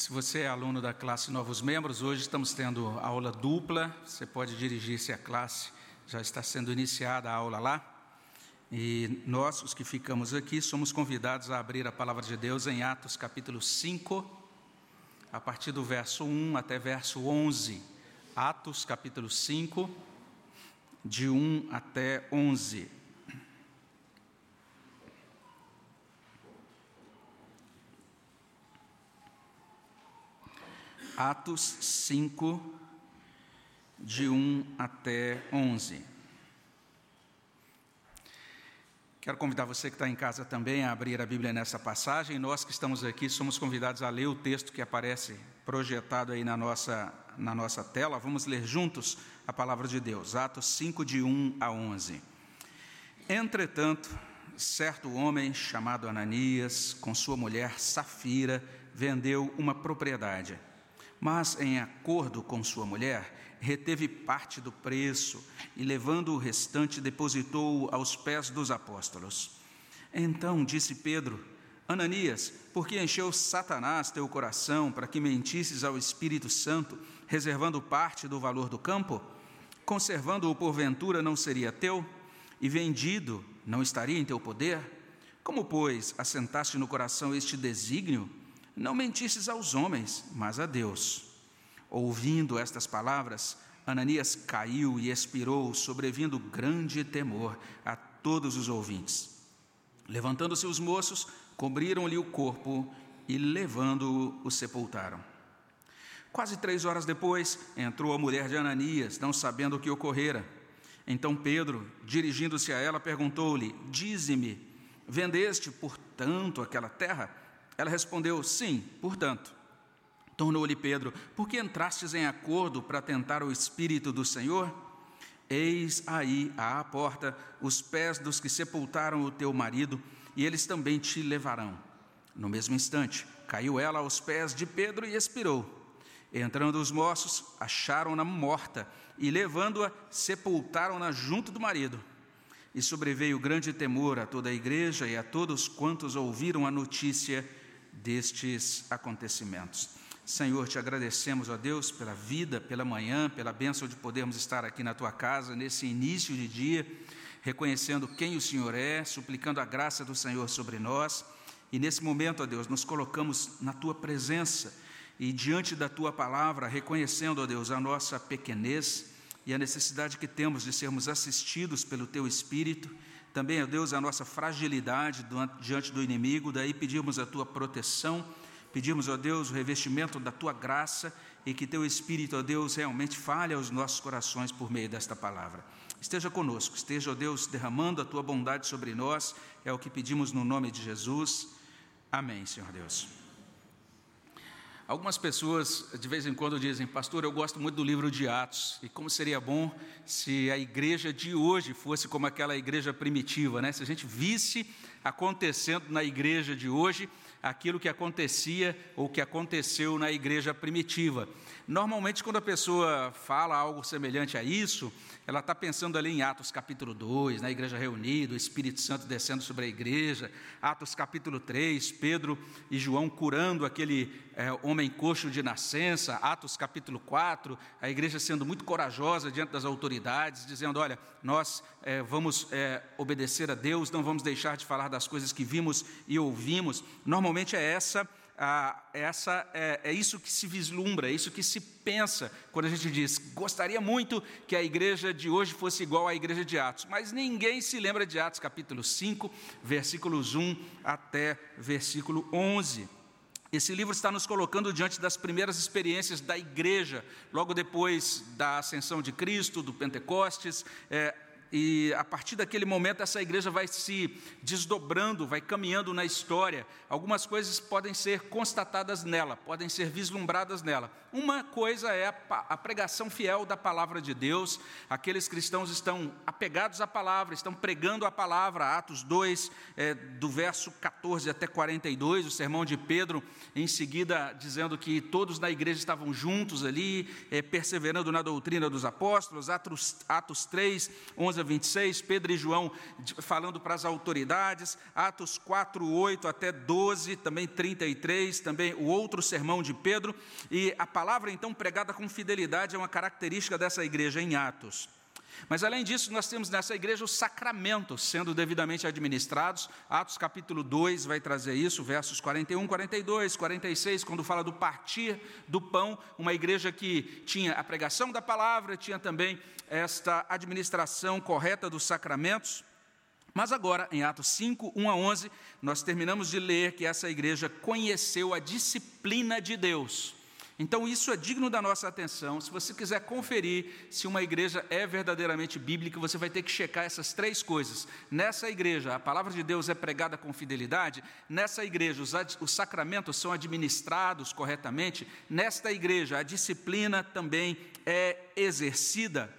Se você é aluno da classe Novos Membros, hoje estamos tendo aula dupla. Você pode dirigir-se à classe, já está sendo iniciada a aula lá. E nós, os que ficamos aqui, somos convidados a abrir a palavra de Deus em Atos capítulo 5, a partir do verso 1 até verso 11. Atos capítulo 5, de 1 até 11. Atos 5, de 1 até 11. Quero convidar você que está em casa também a abrir a Bíblia nessa passagem. Nós que estamos aqui somos convidados a ler o texto que aparece projetado aí na nossa, na nossa tela. Vamos ler juntos a palavra de Deus. Atos 5, de 1 a 11. Entretanto, certo homem chamado Ananias, com sua mulher Safira, vendeu uma propriedade mas, em acordo com sua mulher, reteve parte do preço e, levando o restante, depositou-o aos pés dos apóstolos. Então disse Pedro: Ananias, por que encheu Satanás teu coração para que mentisses ao Espírito Santo, reservando parte do valor do campo? Conservando-o porventura não seria teu? E vendido não estaria em teu poder? Como, pois, assentaste no coração este desígnio? Não mentisses aos homens, mas a Deus. Ouvindo estas palavras, Ananias caiu e expirou, sobrevindo grande temor a todos os ouvintes. Levantando-se os moços, cobriram-lhe o corpo e, levando-o, o sepultaram. Quase três horas depois, entrou a mulher de Ananias, não sabendo o que ocorrera. Então Pedro, dirigindo-se a ela, perguntou-lhe: Dize-me, vendeste, portanto, aquela terra? Ela respondeu: Sim, portanto. Tornou-lhe Pedro: Por que entrastes em acordo para tentar o Espírito do Senhor? Eis aí à porta os pés dos que sepultaram o teu marido, e eles também te levarão. No mesmo instante, caiu ela aos pés de Pedro e expirou. Entrando os moços, acharam-na morta e, levando-a, sepultaram-na junto do marido. E sobreveio grande temor a toda a igreja e a todos quantos ouviram a notícia destes acontecimentos. Senhor, te agradecemos, ó Deus, pela vida, pela manhã, pela bênção de podermos estar aqui na tua casa nesse início de dia, reconhecendo quem o Senhor é, suplicando a graça do Senhor sobre nós. E nesse momento, ó Deus, nos colocamos na tua presença e diante da tua palavra, reconhecendo, ó Deus, a nossa pequenez e a necessidade que temos de sermos assistidos pelo teu Espírito também, ó Deus, a nossa fragilidade diante do inimigo, daí pedimos a tua proteção, pedimos, ó Deus, o revestimento da tua graça e que teu Espírito, ó Deus, realmente fale aos nossos corações por meio desta palavra. Esteja conosco, esteja, ó Deus, derramando a tua bondade sobre nós, é o que pedimos no nome de Jesus. Amém, Senhor Deus. Algumas pessoas de vez em quando dizem, pastor, eu gosto muito do livro de Atos, e como seria bom se a igreja de hoje fosse como aquela igreja primitiva, né? Se a gente visse acontecendo na igreja de hoje aquilo que acontecia ou que aconteceu na igreja primitiva. Normalmente, quando a pessoa fala algo semelhante a isso, ela está pensando ali em Atos capítulo 2, na igreja reunida, o Espírito Santo descendo sobre a igreja, Atos capítulo 3, Pedro e João curando aquele é, homem coxo de nascença, Atos capítulo 4, a igreja sendo muito corajosa diante das autoridades, dizendo: olha, nós é, vamos é, obedecer a Deus, não vamos deixar de falar das coisas que vimos e ouvimos. Normalmente é essa ah, essa é, é, isso que se vislumbra, é isso que se pensa quando a gente diz: gostaria muito que a igreja de hoje fosse igual à igreja de Atos, mas ninguém se lembra de Atos capítulo 5, versículos 1 até versículo 11. Esse livro está nos colocando diante das primeiras experiências da igreja, logo depois da ascensão de Cristo, do Pentecostes. É, e a partir daquele momento essa igreja vai se desdobrando, vai caminhando na história. Algumas coisas podem ser constatadas nela, podem ser vislumbradas nela. Uma coisa é a pregação fiel da palavra de Deus. Aqueles cristãos estão apegados à palavra, estão pregando a palavra. Atos 2, é, do verso 14 até 42, o sermão de Pedro, em seguida dizendo que todos na igreja estavam juntos ali, é, perseverando na doutrina dos apóstolos. Atos, Atos 3, 11 11 a 26, Pedro e João falando para as autoridades, Atos 4, 8 até 12, também 33, também o outro sermão de Pedro, e a palavra então pregada com fidelidade é uma característica dessa igreja em Atos. Mas além disso, nós temos nessa igreja os sacramentos sendo devidamente administrados. Atos capítulo 2 vai trazer isso, versos 41, 42, 46, quando fala do partir do pão, uma igreja que tinha a pregação da palavra, tinha também esta administração correta dos sacramentos. Mas agora, em Atos 5, 1 a 11, nós terminamos de ler que essa igreja conheceu a disciplina de Deus. Então, isso é digno da nossa atenção. Se você quiser conferir se uma igreja é verdadeiramente bíblica, você vai ter que checar essas três coisas. Nessa igreja, a palavra de Deus é pregada com fidelidade. Nessa igreja, os, os sacramentos são administrados corretamente. Nesta igreja, a disciplina também é exercida.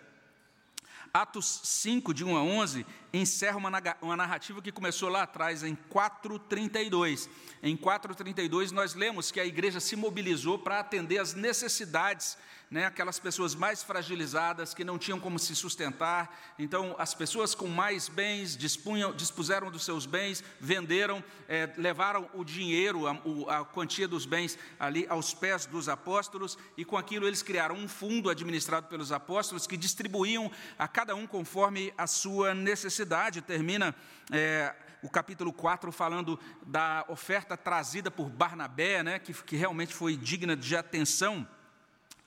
Atos 5, de 1 a 11, encerra uma, narrativa que começou lá atrás, em 4,32. Em 4,32, nós lemos que a igreja se mobilizou para atender às necessidades né, aquelas pessoas mais fragilizadas que não tinham como se sustentar. Então, as pessoas com mais bens dispunham, dispuseram dos seus bens, venderam, é, levaram o dinheiro, a, a quantia dos bens ali aos pés dos apóstolos, e com aquilo eles criaram um fundo administrado pelos apóstolos que distribuíam a cada um conforme a sua necessidade. Termina. É, o capítulo 4 falando da oferta trazida por Barnabé, né, que, que realmente foi digna de atenção.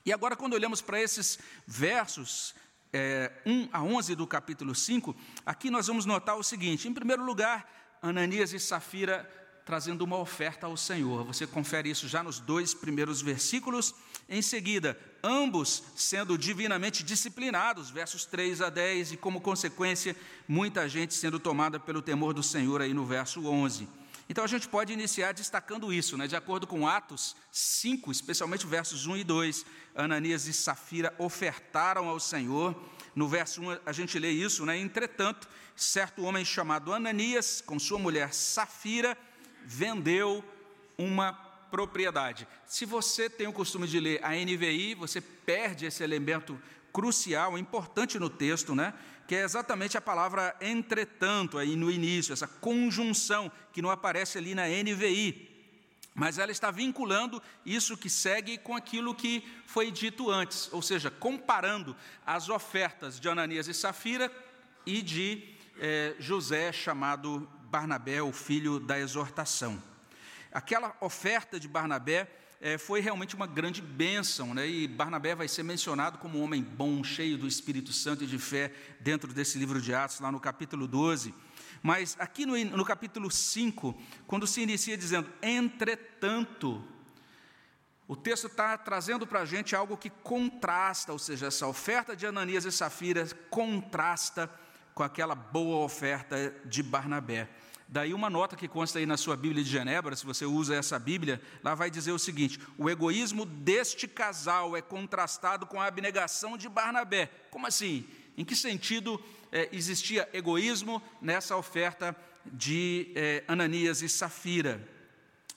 E agora, quando olhamos para esses versos, é, 1 a 11 do capítulo 5, aqui nós vamos notar o seguinte: em primeiro lugar, Ananias e Safira trazendo uma oferta ao Senhor. Você confere isso já nos dois primeiros versículos. Em seguida, ambos sendo divinamente disciplinados, versos 3 a 10, e como consequência, muita gente sendo tomada pelo temor do Senhor, aí no verso 11. Então a gente pode iniciar destacando isso, né? de acordo com Atos 5, especialmente versos 1 e 2. Ananias e Safira ofertaram ao Senhor. No verso 1 a gente lê isso, né? Entretanto, certo homem chamado Ananias, com sua mulher Safira, vendeu uma propriedade. Se você tem o costume de ler a NVI, você perde esse elemento crucial, importante no texto, né? que é exatamente a palavra entretanto, aí no início, essa conjunção que não aparece ali na NVI. Mas ela está vinculando isso que segue com aquilo que foi dito antes, ou seja, comparando as ofertas de Ananias e Safira e de eh, José, chamado Barnabé, o filho da exortação. Aquela oferta de Barnabé é, foi realmente uma grande bênção, né? e Barnabé vai ser mencionado como um homem bom, cheio do Espírito Santo e de fé, dentro desse livro de Atos, lá no capítulo 12. Mas aqui no, no capítulo 5, quando se inicia dizendo, entretanto, o texto está trazendo para a gente algo que contrasta, ou seja, essa oferta de Ananias e Safira contrasta com aquela boa oferta de Barnabé. Daí uma nota que consta aí na sua Bíblia de Genebra, se você usa essa Bíblia, lá vai dizer o seguinte: o egoísmo deste casal é contrastado com a abnegação de Barnabé. Como assim? Em que sentido é, existia egoísmo nessa oferta de é, Ananias e Safira?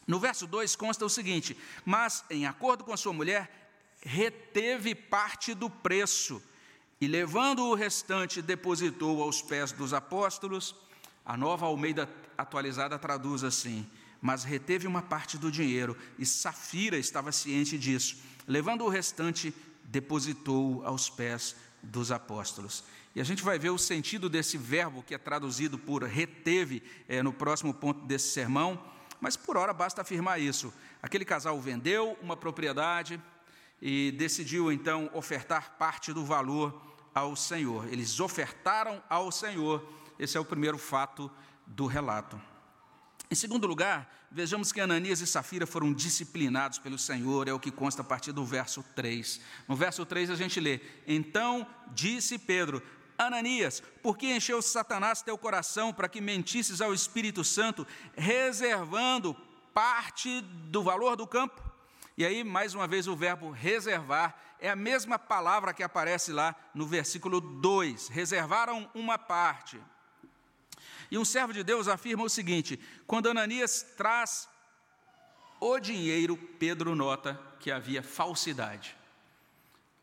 No verso 2 consta o seguinte: Mas, em acordo com a sua mulher, reteve parte do preço, e levando o restante, depositou aos pés dos apóstolos a nova Almeida atualizada traduz assim: Mas reteve uma parte do dinheiro, e Safira estava ciente disso. Levando o restante, depositou aos pés dos apóstolos. E a gente vai ver o sentido desse verbo que é traduzido por reteve é, no próximo ponto desse sermão, mas por hora basta afirmar isso. Aquele casal vendeu uma propriedade e decidiu então ofertar parte do valor ao Senhor. Eles ofertaram ao Senhor esse é o primeiro fato do relato. Em segundo lugar, vejamos que Ananias e Safira foram disciplinados pelo Senhor, é o que consta a partir do verso 3. No verso 3 a gente lê: Então disse Pedro, Ananias, por que encheu Satanás teu coração para que mentisses ao Espírito Santo, reservando parte do valor do campo? E aí, mais uma vez, o verbo reservar é a mesma palavra que aparece lá no versículo 2. Reservaram uma parte. E um servo de Deus afirma o seguinte: quando Ananias traz o dinheiro, Pedro nota que havia falsidade.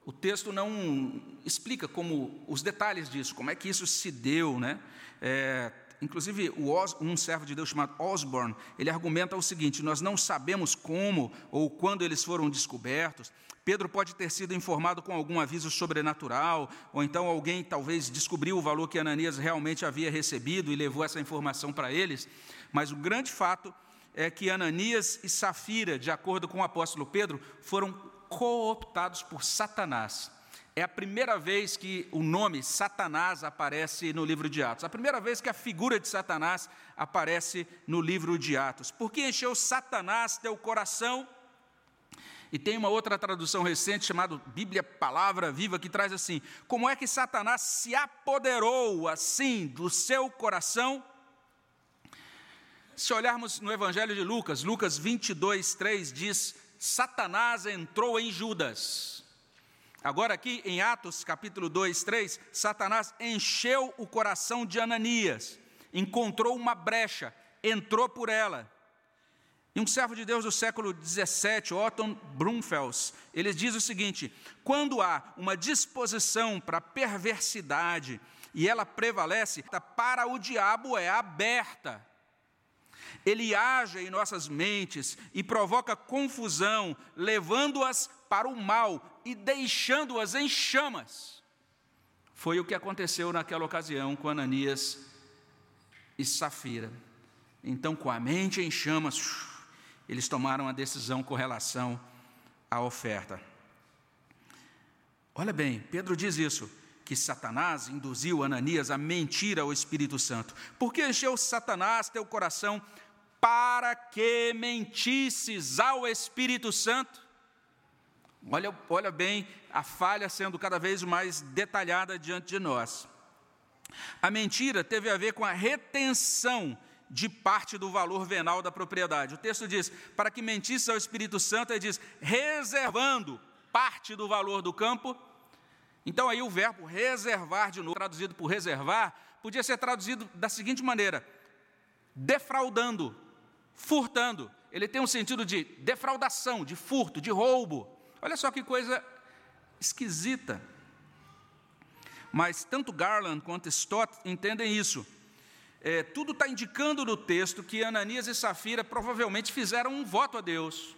o texto não explica como os detalhes disso, como é que isso se deu, né? É, inclusive, Os, um servo de Deus chamado Osborne, ele argumenta o seguinte: nós não sabemos como ou quando eles foram descobertos. Pedro pode ter sido informado com algum aviso sobrenatural, ou então alguém talvez descobriu o valor que Ananias realmente havia recebido e levou essa informação para eles. Mas o grande fato é que Ananias e Safira, de acordo com o apóstolo Pedro, foram cooptados por Satanás. É a primeira vez que o nome Satanás aparece no livro de Atos. A primeira vez que a figura de Satanás aparece no livro de Atos. Por que encheu Satanás teu coração? E tem uma outra tradução recente chamada Bíblia Palavra Viva que traz assim: Como é que Satanás se apoderou assim do seu coração? Se olharmos no Evangelho de Lucas, Lucas 22, 3 diz: Satanás entrou em Judas. Agora, aqui em Atos capítulo 2, 3, Satanás encheu o coração de Ananias, encontrou uma brecha, entrou por ela. E um servo de Deus do século 17, Otton Brumfels, ele diz o seguinte: quando há uma disposição para perversidade e ela prevalece, para o diabo é aberta. Ele age em nossas mentes e provoca confusão, levando-as para o mal e deixando-as em chamas. Foi o que aconteceu naquela ocasião com Ananias e Safira. Então, com a mente em chamas, eles tomaram a decisão com relação à oferta. Olha bem, Pedro diz isso, que Satanás induziu Ananias a mentir ao Espírito Santo. Por que encheu Satanás teu coração para que mentisses ao Espírito Santo. Olha, olha bem a falha sendo cada vez mais detalhada diante de nós. A mentira teve a ver com a retenção de parte do valor venal da propriedade. O texto diz: para que mentisse ao Espírito Santo, ele diz, reservando parte do valor do campo. Então, aí o verbo reservar, de novo, traduzido por reservar, podia ser traduzido da seguinte maneira: defraudando, furtando. Ele tem um sentido de defraudação, de furto, de roubo. Olha só que coisa esquisita. Mas tanto Garland quanto Stott entendem isso. É, tudo está indicando no texto que Ananias e Safira provavelmente fizeram um voto a Deus.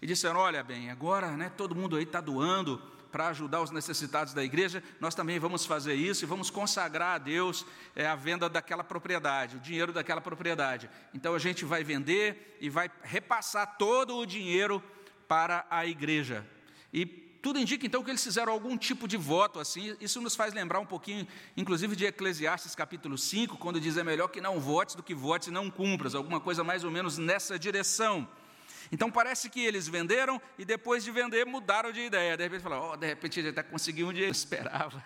E disseram: Olha bem, agora né, todo mundo aí está doando para ajudar os necessitados da igreja, nós também vamos fazer isso e vamos consagrar a Deus é, a venda daquela propriedade, o dinheiro daquela propriedade. Então a gente vai vender e vai repassar todo o dinheiro para a igreja. E tudo indica então que eles fizeram algum tipo de voto assim. Isso nos faz lembrar um pouquinho, inclusive, de Eclesiastes capítulo 5, quando diz é melhor que não votes do que votes e não cumpras, alguma coisa mais ou menos nessa direção. Então parece que eles venderam e depois de vender mudaram de ideia. De repente falaram, oh, de repente ele até conseguiu onde ele esperava,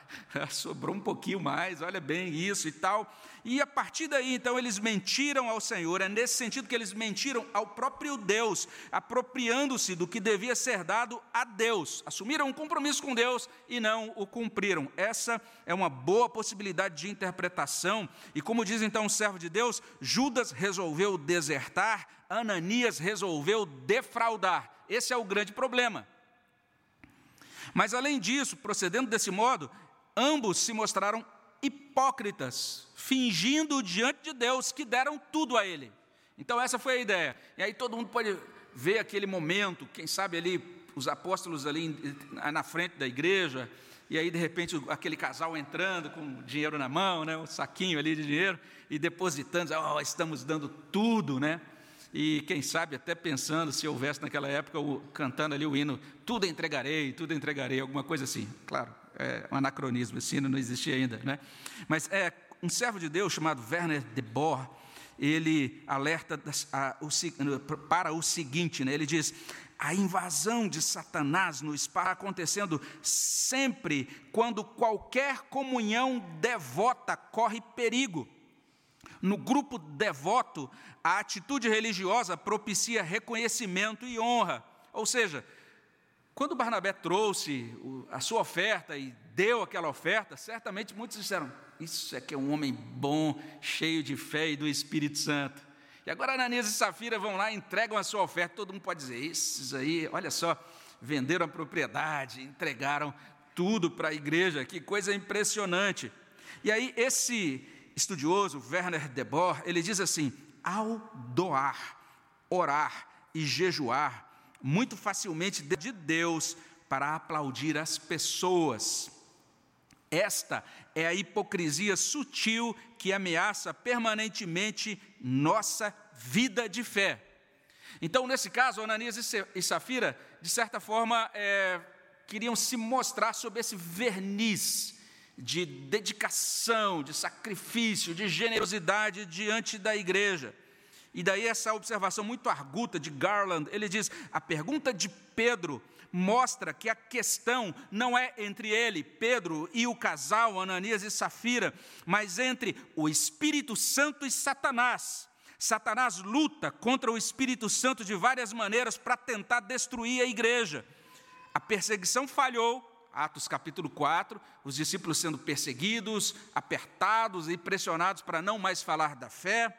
sobrou um pouquinho mais, olha bem isso e tal. E a partir daí, então, eles mentiram ao Senhor, é nesse sentido que eles mentiram ao próprio Deus, apropriando-se do que devia ser dado a Deus. Assumiram um compromisso com Deus e não o cumpriram. Essa é uma boa possibilidade de interpretação. E como diz então o servo de Deus, Judas resolveu desertar, Ananias resolveu defraudar. Esse é o grande problema. Mas além disso, procedendo desse modo, ambos se mostraram hipócritas, fingindo diante de Deus que deram tudo a ele. Então, essa foi a ideia. E aí todo mundo pode ver aquele momento, quem sabe ali, os apóstolos ali na frente da igreja, e aí de repente aquele casal entrando com dinheiro na mão, né, um saquinho ali de dinheiro, e depositando, oh, estamos dando tudo, né? E quem sabe até pensando se houvesse naquela época o, cantando ali o hino, tudo entregarei, tudo entregarei, alguma coisa assim. Claro, é um anacronismo, esse hino não existia ainda, né? Mas é um servo de Deus chamado Werner de Boer, ele alerta para o seguinte, né? ele diz: a invasão de Satanás no espaço acontecendo sempre quando qualquer comunhão devota corre perigo. No grupo devoto, a atitude religiosa propicia reconhecimento e honra. Ou seja, quando Barnabé trouxe a sua oferta e deu aquela oferta, certamente muitos disseram: Isso é que é um homem bom, cheio de fé e do Espírito Santo. E agora Ananias e Safira vão lá, entregam a sua oferta. Todo mundo pode dizer: Esses aí, olha só, venderam a propriedade, entregaram tudo para a igreja, que coisa impressionante. E aí, esse estudioso, Werner de ele diz assim: ao doar, orar e jejuar, muito facilmente de Deus para aplaudir as pessoas. Esta é a hipocrisia sutil que ameaça permanentemente nossa vida de fé. Então, nesse caso, Ananias e Safira, de certa forma, é, queriam se mostrar sob esse verniz de dedicação, de sacrifício, de generosidade diante da igreja. E daí essa observação muito arguta de Garland, ele diz: a pergunta de Pedro mostra que a questão não é entre ele, Pedro, e o casal Ananias e Safira, mas entre o Espírito Santo e Satanás. Satanás luta contra o Espírito Santo de várias maneiras para tentar destruir a igreja. A perseguição falhou, Atos capítulo 4, os discípulos sendo perseguidos, apertados e pressionados para não mais falar da fé.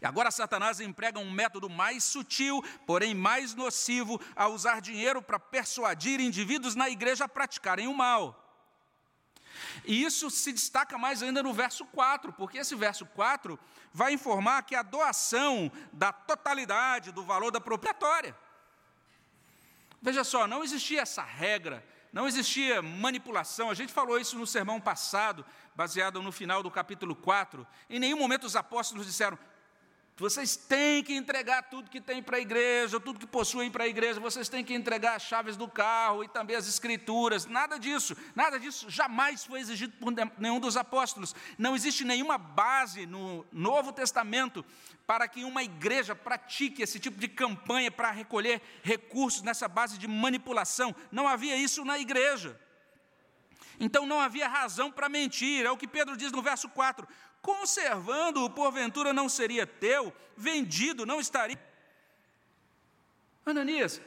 E agora Satanás emprega um método mais sutil, porém mais nocivo, a usar dinheiro para persuadir indivíduos na igreja a praticarem o mal. E isso se destaca mais ainda no verso 4, porque esse verso 4 vai informar que a doação da totalidade do valor da proprietária. Veja só, não existia essa regra, não existia manipulação. A gente falou isso no sermão passado, baseado no final do capítulo 4. Em nenhum momento os apóstolos disseram: vocês têm que entregar tudo que tem para a igreja, tudo que possuem para a igreja, vocês têm que entregar as chaves do carro e também as escrituras. Nada disso, nada disso jamais foi exigido por nenhum dos apóstolos. Não existe nenhuma base no Novo Testamento para que uma igreja pratique esse tipo de campanha para recolher recursos nessa base de manipulação. Não havia isso na igreja. Então não havia razão para mentir, é o que Pedro diz no verso 4: conservando-o, porventura não seria teu, vendido, não estaria. Ananias,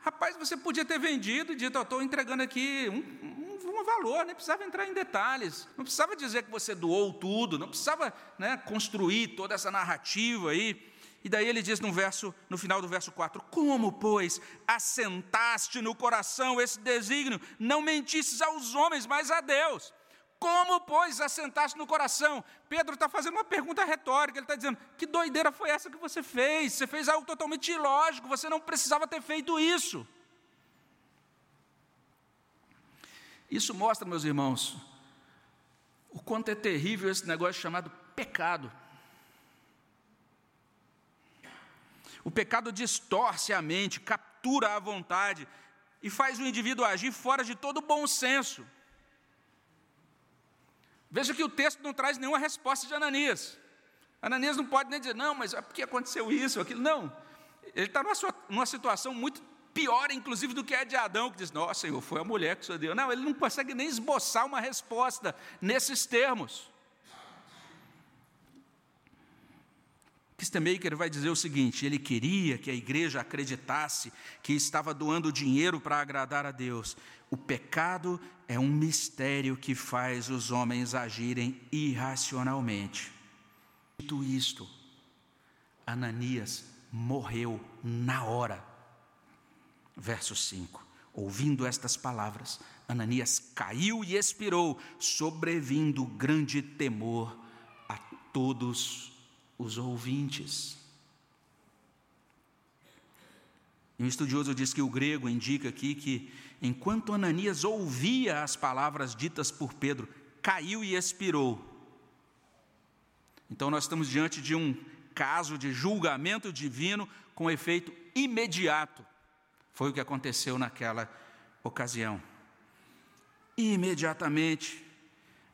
rapaz, você podia ter vendido e dito, estou entregando aqui um, um, um, valor, nem precisava entrar em detalhes, não precisava dizer que você doou tudo, não precisava né, construir toda essa narrativa aí. E daí ele diz no verso, no final do verso 4: Como, pois, assentaste no coração esse desígnio, não mentisses aos homens, mas a Deus. Como, pois, assentaste no coração? Pedro está fazendo uma pergunta retórica, ele está dizendo: que doideira foi essa que você fez? Você fez algo totalmente ilógico, você não precisava ter feito isso. Isso mostra, meus irmãos, o quanto é terrível esse negócio chamado pecado. O pecado distorce a mente, captura a vontade e faz o indivíduo agir fora de todo bom senso. Veja que o texto não traz nenhuma resposta de Ananias. Ananias não pode nem dizer, não, mas é porque aconteceu isso, aquilo. Não. Ele está numa, numa situação muito pior, inclusive, do que a de Adão, que diz, nossa, Senhor, foi a mulher que o Senhor deu. Não, ele não consegue nem esboçar uma resposta nesses termos. Kistemaker vai dizer o seguinte: ele queria que a igreja acreditasse que estava doando dinheiro para agradar a Deus, o pecado é um mistério que faz os homens agirem irracionalmente. Dito isto, Ananias morreu na hora. Verso 5. Ouvindo estas palavras, Ananias caiu e expirou, sobrevindo grande temor a todos os ouvintes. Um estudioso diz que o grego indica aqui que enquanto Ananias ouvia as palavras ditas por Pedro, caiu e expirou. Então nós estamos diante de um caso de julgamento divino com efeito imediato. Foi o que aconteceu naquela ocasião. Imediatamente,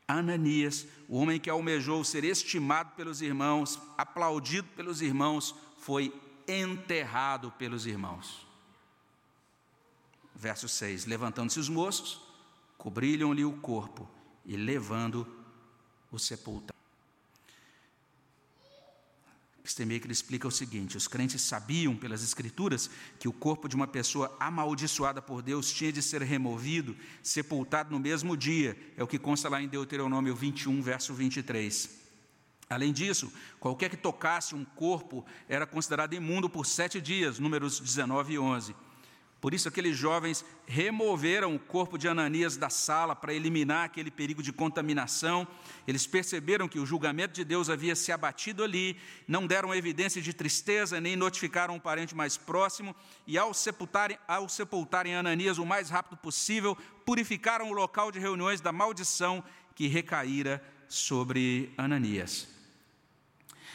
Ananias, o homem que almejou ser estimado pelos irmãos, aplaudido pelos irmãos, foi enterrado pelos irmãos. Verso 6: Levantando-se os moços, cobriram-lhe o corpo e levando o sepultaram. Stemaker explica o seguinte: os crentes sabiam pelas Escrituras que o corpo de uma pessoa amaldiçoada por Deus tinha de ser removido, sepultado no mesmo dia, é o que consta lá em Deuteronômio 21, verso 23. Além disso, qualquer que tocasse um corpo era considerado imundo por sete dias, números 19 e 11. Por isso, aqueles jovens removeram o corpo de Ananias da sala para eliminar aquele perigo de contaminação. Eles perceberam que o julgamento de Deus havia se abatido ali, não deram evidência de tristeza, nem notificaram um parente mais próximo, e ao sepultarem, ao sepultarem Ananias o mais rápido possível, purificaram o local de reuniões da maldição que recaíra sobre Ananias.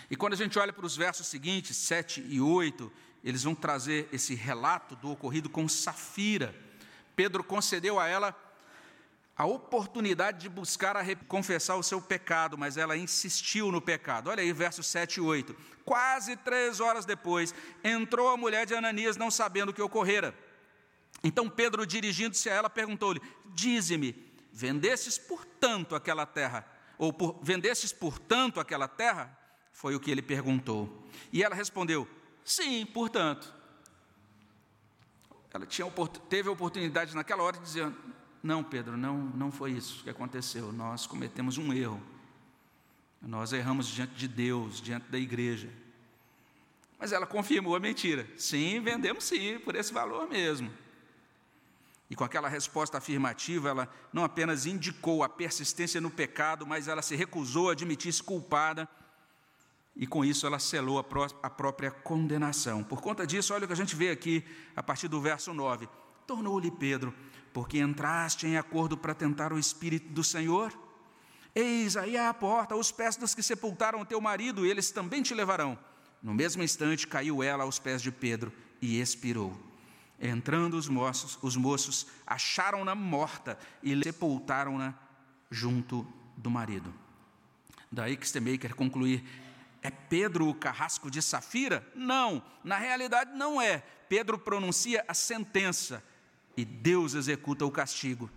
E quando a gente olha para os versos seguintes, 7 e 8, eles vão trazer esse relato do ocorrido com Safira. Pedro concedeu a ela a oportunidade de buscar a confessar o seu pecado, mas ela insistiu no pecado. Olha aí, versos 7 e 8. Quase três horas depois, entrou a mulher de Ananias, não sabendo o que ocorrera. Então Pedro, dirigindo-se a ela, perguntou-lhe: Dize-me, vendestes por tanto aquela terra? Ou por, vendestes por tanto aquela terra? Foi o que ele perguntou. E ela respondeu: Sim, portanto. Ela tinha, teve a oportunidade naquela hora de dizer: Não, Pedro, não, não foi isso que aconteceu. Nós cometemos um erro. Nós erramos diante de Deus, diante da igreja. Mas ela confirmou a mentira. Sim, vendemos sim, por esse valor mesmo. E com aquela resposta afirmativa, ela não apenas indicou a persistência no pecado, mas ela se recusou a admitir-se culpada e com isso ela selou a, pró a própria condenação. Por conta disso, olha o que a gente vê aqui a partir do verso 9: Tornou-lhe Pedro, porque entraste em acordo para tentar o Espírito do Senhor? Eis aí à porta os pés dos que sepultaram teu marido, e eles também te levarão. No mesmo instante caiu ela aos pés de Pedro e expirou. Entrando os moços, os moços acharam-na morta e sepultaram-na junto do marido. Daí que Stemaker concluir é Pedro o carrasco de Safira? Não, na realidade não é. Pedro pronuncia a sentença e Deus executa o castigo.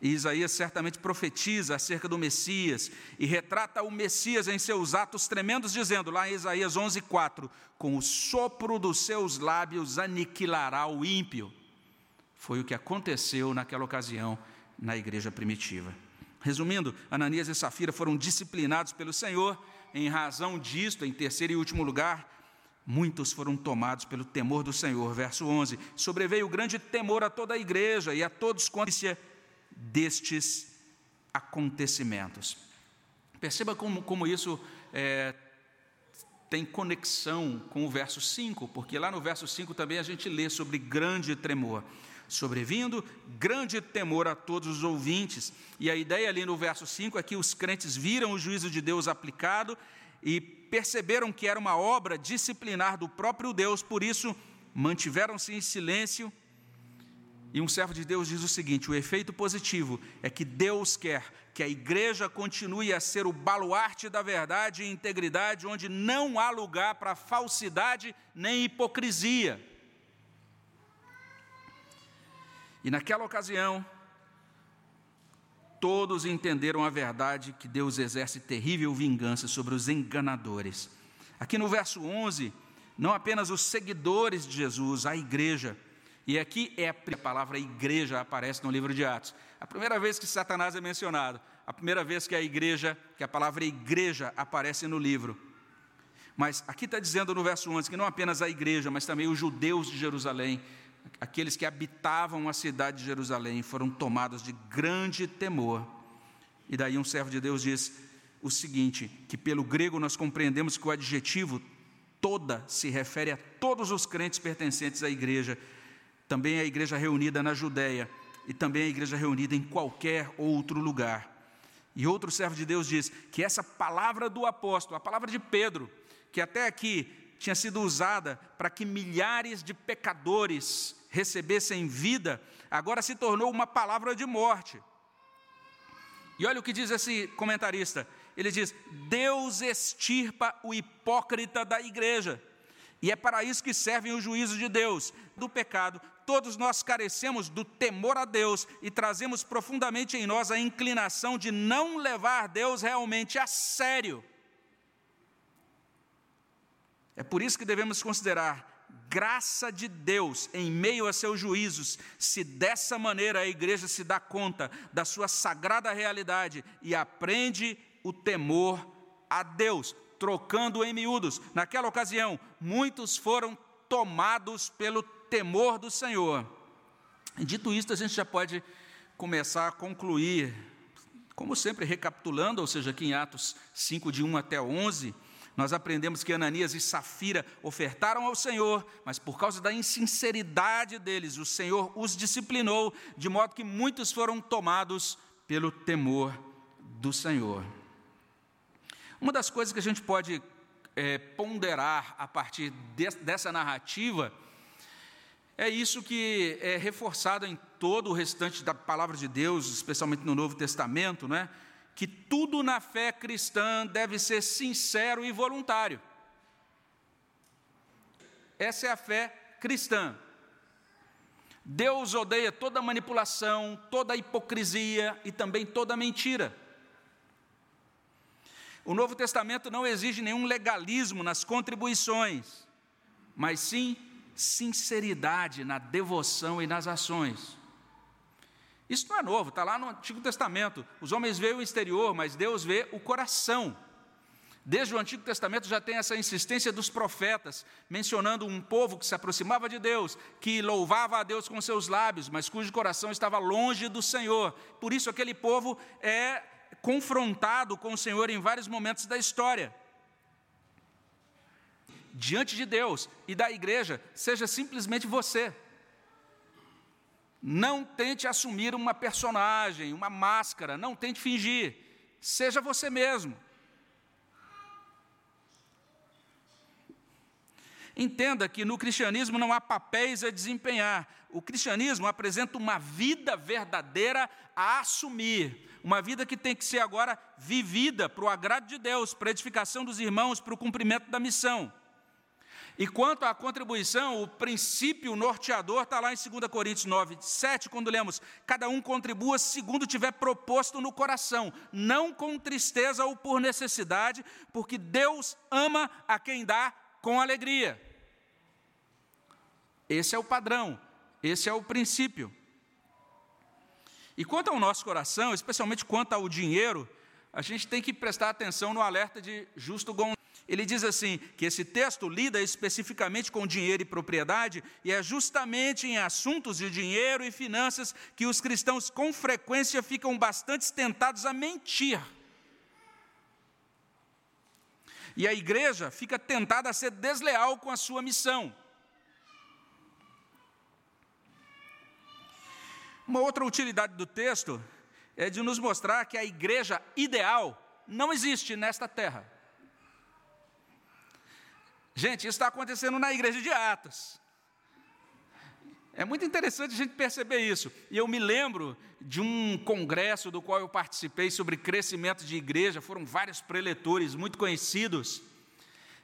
E Isaías certamente profetiza acerca do Messias e retrata o Messias em seus atos tremendos, dizendo lá em Isaías 11:4, com o sopro dos seus lábios aniquilará o ímpio. Foi o que aconteceu naquela ocasião na igreja primitiva. Resumindo, Ananias e Safira foram disciplinados pelo Senhor em razão disto, em terceiro e último lugar, muitos foram tomados pelo temor do Senhor. Verso 11: Sobreveio grande temor a toda a igreja e a todos quanto destes acontecimentos. Perceba como, como isso é, tem conexão com o verso 5, porque lá no verso 5 também a gente lê sobre grande tremor sobrevindo, grande temor a todos os ouvintes. E a ideia ali no verso 5 é que os crentes viram o juízo de Deus aplicado e perceberam que era uma obra disciplinar do próprio Deus, por isso mantiveram-se em silêncio. E um servo de Deus diz o seguinte: o efeito positivo é que Deus quer que a igreja continue a ser o baluarte da verdade e integridade, onde não há lugar para falsidade nem hipocrisia. E naquela ocasião, todos entenderam a verdade que Deus exerce terrível vingança sobre os enganadores. Aqui no verso 11, não apenas os seguidores de Jesus, a igreja, e aqui é a palavra igreja aparece no livro de Atos. A primeira vez que Satanás é mencionado, a primeira vez que a igreja, que a palavra igreja aparece no livro. Mas aqui está dizendo no verso 11 que não apenas a igreja, mas também os judeus de Jerusalém aqueles que habitavam a cidade de Jerusalém foram tomados de grande temor. E daí um servo de Deus diz o seguinte: que pelo grego nós compreendemos que o adjetivo toda se refere a todos os crentes pertencentes à igreja, também à igreja reunida na Judéia e também à igreja reunida em qualquer outro lugar. E outro servo de Deus diz que essa palavra do apóstolo, a palavra de Pedro, que até aqui tinha sido usada para que milhares de pecadores recebessem vida, agora se tornou uma palavra de morte. E olha o que diz esse comentarista: ele diz, Deus extirpa o hipócrita da igreja. E é para isso que servem os juízos de Deus, do pecado. Todos nós carecemos do temor a Deus e trazemos profundamente em nós a inclinação de não levar Deus realmente a sério. É por isso que devemos considerar graça de Deus em meio a seus juízos, se dessa maneira a igreja se dá conta da sua sagrada realidade e aprende o temor a Deus, trocando em miúdos. Naquela ocasião, muitos foram tomados pelo temor do Senhor. Dito isto, a gente já pode começar a concluir, como sempre, recapitulando, ou seja, aqui em Atos 5, de 1 até 11, nós aprendemos que Ananias e Safira ofertaram ao Senhor, mas por causa da insinceridade deles, o Senhor os disciplinou, de modo que muitos foram tomados pelo temor do Senhor. Uma das coisas que a gente pode é, ponderar a partir de, dessa narrativa é isso que é reforçado em todo o restante da palavra de Deus, especialmente no Novo Testamento, não é? Que tudo na fé cristã deve ser sincero e voluntário. Essa é a fé cristã. Deus odeia toda manipulação, toda hipocrisia e também toda mentira. O Novo Testamento não exige nenhum legalismo nas contribuições, mas sim sinceridade na devoção e nas ações. Isso não é novo, está lá no Antigo Testamento. Os homens veem o exterior, mas Deus vê o coração. Desde o Antigo Testamento já tem essa insistência dos profetas, mencionando um povo que se aproximava de Deus, que louvava a Deus com seus lábios, mas cujo coração estava longe do Senhor. Por isso, aquele povo é confrontado com o Senhor em vários momentos da história. Diante de Deus e da igreja, seja simplesmente você. Não tente assumir uma personagem, uma máscara, não tente fingir. Seja você mesmo. Entenda que no cristianismo não há papéis a desempenhar. O cristianismo apresenta uma vida verdadeira a assumir, uma vida que tem que ser agora vivida para o agrado de Deus, para a edificação dos irmãos, para o cumprimento da missão. E quanto à contribuição, o princípio norteador está lá em 2 Coríntios 9, 7, quando lemos: Cada um contribua segundo tiver proposto no coração, não com tristeza ou por necessidade, porque Deus ama a quem dá com alegria. Esse é o padrão, esse é o princípio. E quanto ao nosso coração, especialmente quanto ao dinheiro, a gente tem que prestar atenção no alerta de Justo Gonçalves. Ele diz assim: que esse texto lida especificamente com dinheiro e propriedade, e é justamente em assuntos de dinheiro e finanças que os cristãos com frequência ficam bastante tentados a mentir. E a igreja fica tentada a ser desleal com a sua missão. Uma outra utilidade do texto é de nos mostrar que a igreja ideal não existe nesta terra. Gente, isso está acontecendo na igreja de Atos. É muito interessante a gente perceber isso. E eu me lembro de um congresso do qual eu participei sobre crescimento de igreja, foram vários preletores muito conhecidos.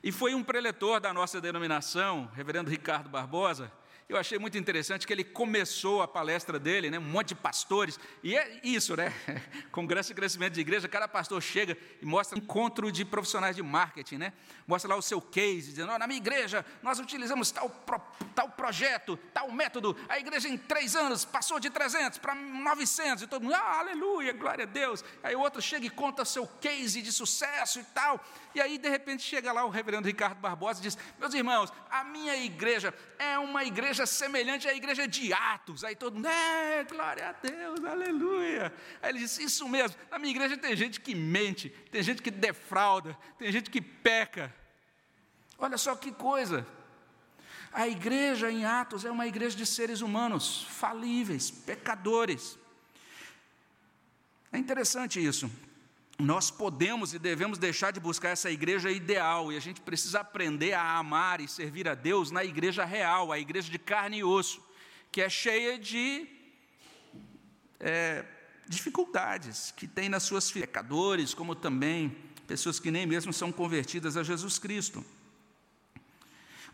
E foi um preletor da nossa denominação, reverendo Ricardo Barbosa, eu achei muito interessante que ele começou a palestra dele, né, um monte de pastores, e é isso, né? Congresso de Crescimento de Igreja, cada pastor chega e mostra um encontro de profissionais de marketing, né? Mostra lá o seu case, dizendo: oh, na minha igreja nós utilizamos tal, pro, tal projeto, tal método, a igreja em três anos passou de 300 para 900, e todo mundo, ah, aleluia, glória a Deus. Aí o outro chega e conta seu case de sucesso e tal, e aí de repente chega lá o reverendo Ricardo Barbosa e diz: meus irmãos, a minha igreja é uma igreja semelhante à igreja de Atos. Aí todo mundo, é, glória a Deus, aleluia. Aí ele disse, isso mesmo, na minha igreja tem gente que mente, tem gente que defrauda, tem gente que peca. Olha só que coisa. A igreja em Atos é uma igreja de seres humanos, falíveis, pecadores. É interessante isso nós podemos e devemos deixar de buscar essa igreja ideal, e a gente precisa aprender a amar e servir a Deus na igreja real, a igreja de carne e osso, que é cheia de é, dificuldades, que tem nas suas pecadores, como também pessoas que nem mesmo são convertidas a Jesus Cristo.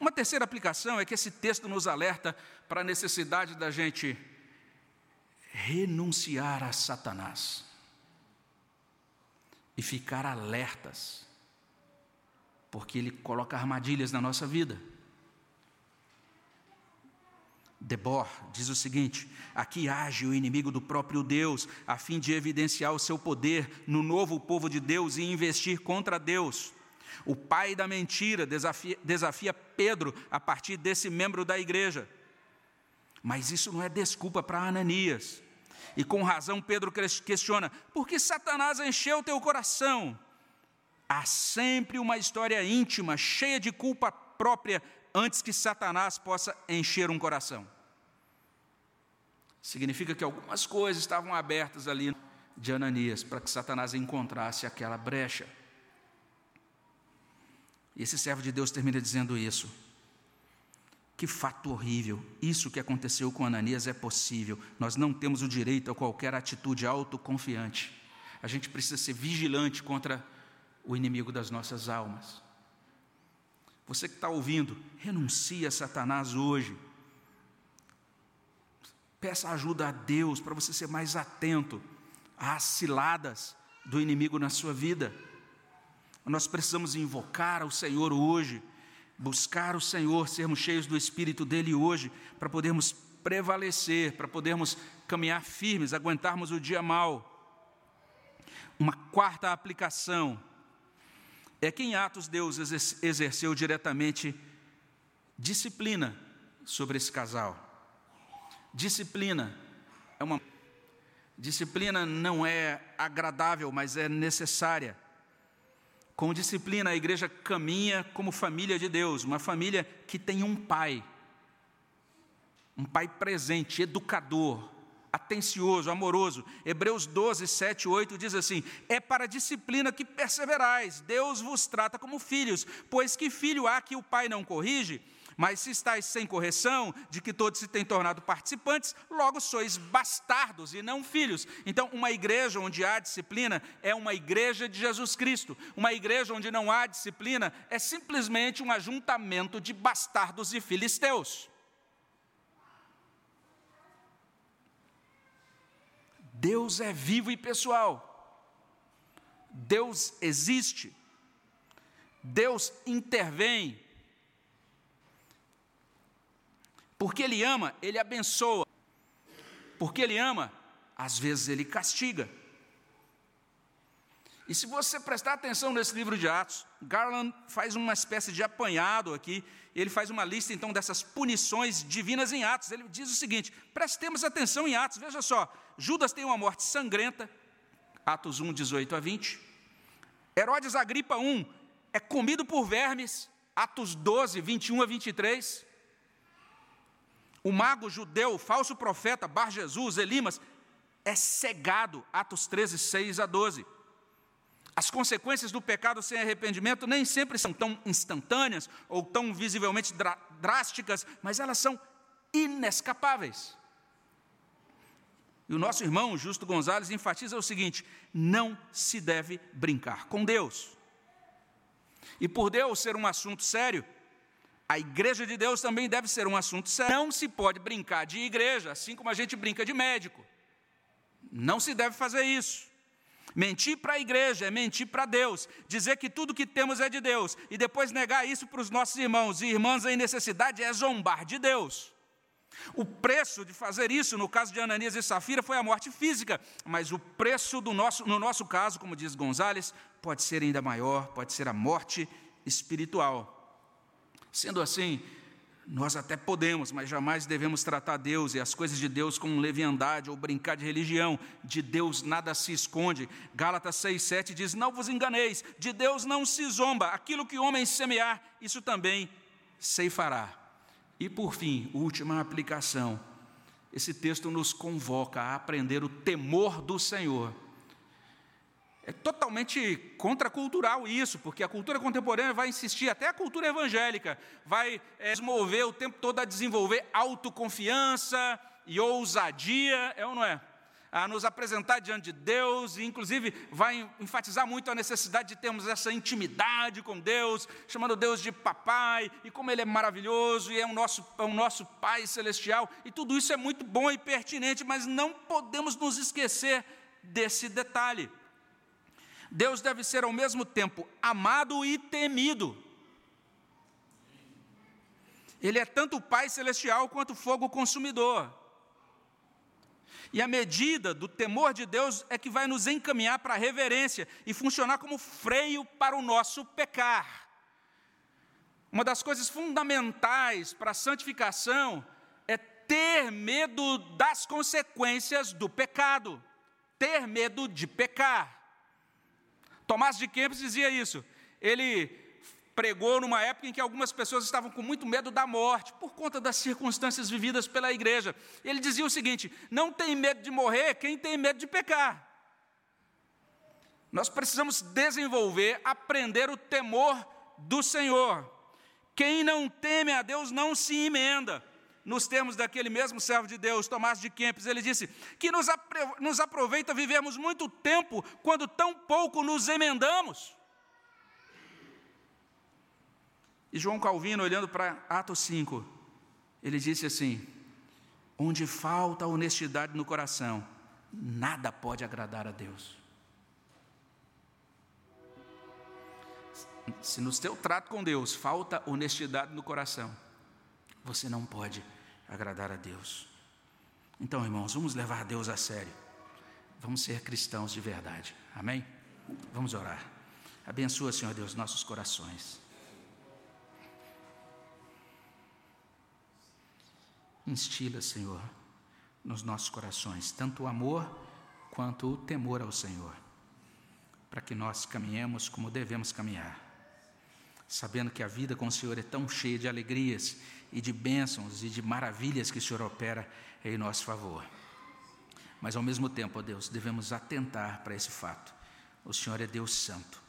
Uma terceira aplicação é que esse texto nos alerta para a necessidade da gente renunciar a Satanás e ficar alertas, porque ele coloca armadilhas na nossa vida. Debor diz o seguinte: aqui age o inimigo do próprio Deus, a fim de evidenciar o seu poder no novo povo de Deus e investir contra Deus. O pai da mentira desafia, desafia Pedro a partir desse membro da igreja. Mas isso não é desculpa para Ananias. E com razão Pedro questiona: por que Satanás encheu teu coração? Há sempre uma história íntima, cheia de culpa própria, antes que Satanás possa encher um coração. Significa que algumas coisas estavam abertas ali de Ananias para que Satanás encontrasse aquela brecha. E esse servo de Deus termina dizendo isso. Que fato horrível! Isso que aconteceu com Ananias é possível. Nós não temos o direito a qualquer atitude autoconfiante. A gente precisa ser vigilante contra o inimigo das nossas almas. Você que está ouvindo, renuncie a Satanás hoje. Peça ajuda a Deus para você ser mais atento às ciladas do inimigo na sua vida. Nós precisamos invocar o Senhor hoje, buscar o Senhor, sermos cheios do Espírito dele hoje, para podermos prevalecer, para podermos caminhar firmes, aguentarmos o dia mal. Uma quarta aplicação é que em Atos Deus exerceu diretamente disciplina sobre esse casal. Disciplina é uma disciplina não é agradável, mas é necessária. Com disciplina, a igreja caminha como família de Deus, uma família que tem um pai, um pai presente, educador, atencioso, amoroso. Hebreus 12, 7, 8 diz assim: É para a disciplina que perseverais, Deus vos trata como filhos, pois que filho há que o pai não corrige? Mas se estáis sem correção, de que todos se têm tornado participantes, logo sois bastardos e não filhos. Então, uma igreja onde há disciplina é uma igreja de Jesus Cristo. Uma igreja onde não há disciplina é simplesmente um ajuntamento de bastardos e filisteus. Deus é vivo e pessoal. Deus existe. Deus intervém Porque Ele ama, Ele abençoa. Porque Ele ama, às vezes Ele castiga. E se você prestar atenção nesse livro de Atos, Garland faz uma espécie de apanhado aqui, ele faz uma lista então dessas punições divinas em Atos. Ele diz o seguinte: prestemos atenção em Atos, veja só, Judas tem uma morte sangrenta, Atos 1, 18 a 20. Herodes Agripa 1 é comido por vermes, Atos 12, 21 a 23. O mago judeu, o falso profeta Bar Jesus, Elimas, é cegado, Atos 13, 6 a 12. As consequências do pecado sem arrependimento nem sempre são tão instantâneas ou tão visivelmente drásticas, mas elas são inescapáveis. E o nosso irmão Justo Gonzalez enfatiza o seguinte: não se deve brincar com Deus. E por Deus ser um assunto sério, a igreja de Deus também deve ser um assunto sério. Não se pode brincar de igreja, assim como a gente brinca de médico. Não se deve fazer isso. Mentir para a igreja é mentir para Deus, dizer que tudo que temos é de Deus e depois negar isso para os nossos irmãos e irmãs em necessidade é zombar de Deus. O preço de fazer isso, no caso de Ananias e Safira, foi a morte física, mas o preço do nosso, no nosso caso, como diz Gonzales, pode ser ainda maior, pode ser a morte espiritual. Sendo assim, nós até podemos, mas jamais devemos tratar Deus e as coisas de Deus com leviandade ou brincar de religião. De Deus nada se esconde. Gálatas 6,7 diz: Não vos enganeis, de Deus não se zomba. Aquilo que o homem semear, isso também ceifará. E por fim, última aplicação. Esse texto nos convoca a aprender o temor do Senhor é totalmente contracultural isso, porque a cultura contemporânea vai insistir, até a cultura evangélica, vai é, mover o tempo todo a desenvolver autoconfiança e ousadia, é ou não é? A nos apresentar diante de Deus, e inclusive vai enfatizar muito a necessidade de termos essa intimidade com Deus, chamando Deus de papai, e como Ele é maravilhoso, e é o nosso, é o nosso Pai Celestial, e tudo isso é muito bom e pertinente, mas não podemos nos esquecer desse detalhe. Deus deve ser ao mesmo tempo amado e temido. Ele é tanto o Pai celestial quanto o fogo consumidor. E a medida do temor de Deus é que vai nos encaminhar para a reverência e funcionar como freio para o nosso pecar. Uma das coisas fundamentais para a santificação ter medo das consequências do pecado, ter medo de pecar. Tomás de Kempis dizia isso. Ele pregou numa época em que algumas pessoas estavam com muito medo da morte, por conta das circunstâncias vividas pela igreja. Ele dizia o seguinte: não tem medo de morrer quem tem medo de pecar. Nós precisamos desenvolver, aprender o temor do Senhor. Quem não teme a Deus não se emenda. Nos termos daquele mesmo servo de Deus, Tomás de Kempis, ele disse que nos, nos aproveita vivemos muito tempo quando tão pouco nos emendamos. E João Calvino, olhando para Atos 5, ele disse assim: onde falta honestidade no coração, nada pode agradar a Deus. Se no seu trato com Deus falta honestidade no coração, você não pode agradar a Deus. Então, irmãos, vamos levar Deus a sério. Vamos ser cristãos de verdade. Amém? Vamos orar. Abençoa, Senhor Deus, nossos corações. Instila, Senhor, nos nossos corações tanto o amor quanto o temor ao Senhor, para que nós caminhemos como devemos caminhar sabendo que a vida com o Senhor é tão cheia de alegrias e de bênçãos e de maravilhas que o Senhor opera em nosso favor. Mas ao mesmo tempo, ó Deus, devemos atentar para esse fato. O Senhor é Deus Santo.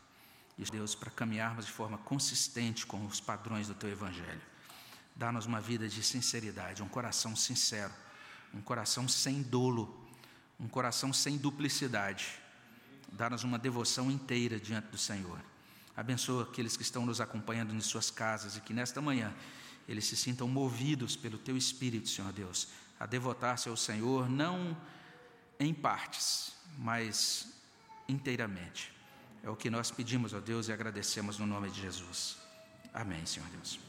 E Deus, para caminharmos de forma consistente com os padrões do Teu Evangelho. Dá-nos uma vida de sinceridade, um coração sincero, um coração sem dolo, um coração sem duplicidade. Dá-nos uma devoção inteira diante do Senhor. Abençoa aqueles que estão nos acompanhando em suas casas e que nesta manhã eles se sintam movidos pelo Teu Espírito, Senhor Deus, a devotar-se ao Senhor, não em partes, mas inteiramente. É o que nós pedimos, ó Deus, e agradecemos no nome de Jesus. Amém, Senhor Deus.